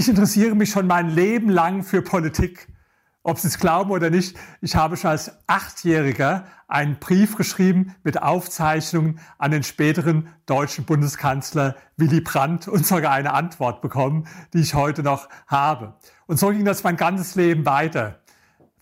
Ich interessiere mich schon mein Leben lang für Politik. Ob Sie es glauben oder nicht, ich habe schon als Achtjähriger einen Brief geschrieben mit Aufzeichnungen an den späteren deutschen Bundeskanzler Willy Brandt und sogar eine Antwort bekommen, die ich heute noch habe. Und so ging das mein ganzes Leben weiter.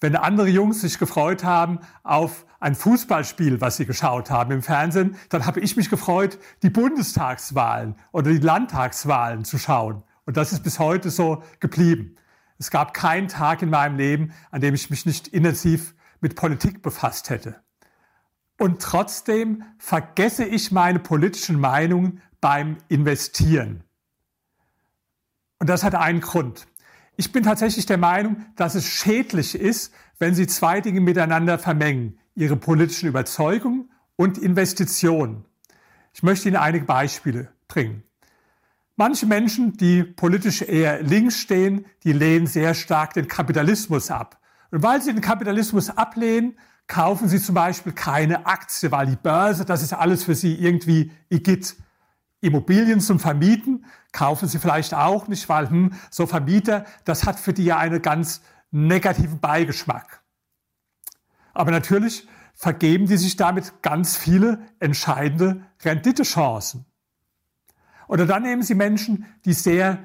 Wenn andere Jungs sich gefreut haben auf ein Fußballspiel, was sie geschaut haben im Fernsehen, dann habe ich mich gefreut, die Bundestagswahlen oder die Landtagswahlen zu schauen. Und das ist bis heute so geblieben. Es gab keinen Tag in meinem Leben, an dem ich mich nicht intensiv mit Politik befasst hätte. Und trotzdem vergesse ich meine politischen Meinungen beim Investieren. Und das hat einen Grund. Ich bin tatsächlich der Meinung, dass es schädlich ist, wenn Sie zwei Dinge miteinander vermengen. Ihre politischen Überzeugungen und Investitionen. Ich möchte Ihnen einige Beispiele bringen. Manche Menschen, die politisch eher links stehen, die lehnen sehr stark den Kapitalismus ab. Und weil sie den Kapitalismus ablehnen, kaufen sie zum Beispiel keine Aktie, weil die Börse, das ist alles für sie irgendwie Igitt. Immobilien zum Vermieten kaufen sie vielleicht auch nicht, weil hm, so Vermieter, das hat für die ja einen ganz negativen Beigeschmack. Aber natürlich vergeben die sich damit ganz viele entscheidende Renditechancen. Oder dann nehmen Sie Menschen, die sehr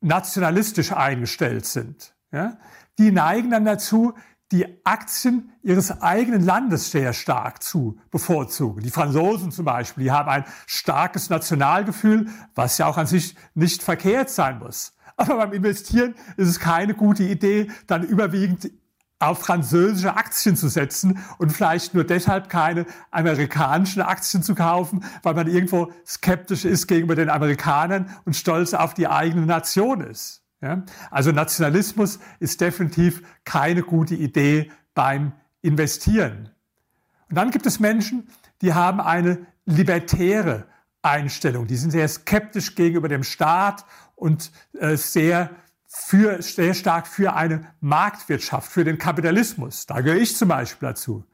nationalistisch eingestellt sind. Ja? Die neigen dann dazu, die Aktien ihres eigenen Landes sehr stark zu bevorzugen. Die Franzosen zum Beispiel, die haben ein starkes Nationalgefühl, was ja auch an sich nicht verkehrt sein muss. Aber beim Investieren ist es keine gute Idee, dann überwiegend auf französische Aktien zu setzen und vielleicht nur deshalb keine amerikanischen Aktien zu kaufen, weil man irgendwo skeptisch ist gegenüber den Amerikanern und stolz auf die eigene Nation ist. Ja? Also Nationalismus ist definitiv keine gute Idee beim Investieren. Und dann gibt es Menschen, die haben eine libertäre Einstellung. Die sind sehr skeptisch gegenüber dem Staat und äh, sehr für, sehr stark für eine Marktwirtschaft, für den Kapitalismus. Da gehöre ich zum Beispiel dazu.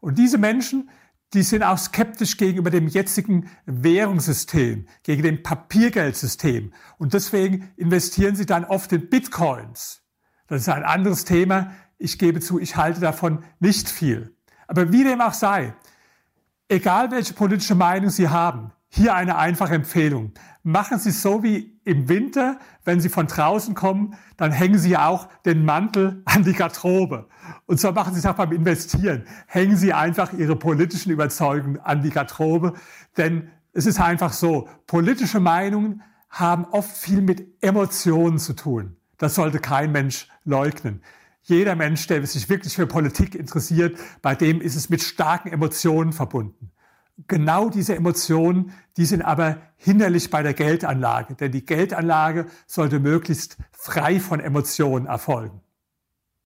Und diese Menschen, die sind auch skeptisch gegenüber dem jetzigen Währungssystem, gegen dem Papiergeldsystem. Und deswegen investieren sie dann oft in Bitcoins. Das ist ein anderes Thema. Ich gebe zu, ich halte davon nicht viel. Aber wie dem auch sei, egal welche politische Meinung Sie haben, hier eine einfache Empfehlung. Machen Sie so wie im Winter, wenn Sie von draußen kommen, dann hängen Sie auch den Mantel an die Garderobe. Und so machen Sie es auch beim Investieren. Hängen Sie einfach Ihre politischen Überzeugungen an die Garderobe. Denn es ist einfach so, politische Meinungen haben oft viel mit Emotionen zu tun. Das sollte kein Mensch leugnen. Jeder Mensch, der sich wirklich für Politik interessiert, bei dem ist es mit starken Emotionen verbunden genau diese Emotionen, die sind aber hinderlich bei der Geldanlage, denn die Geldanlage sollte möglichst frei von Emotionen erfolgen.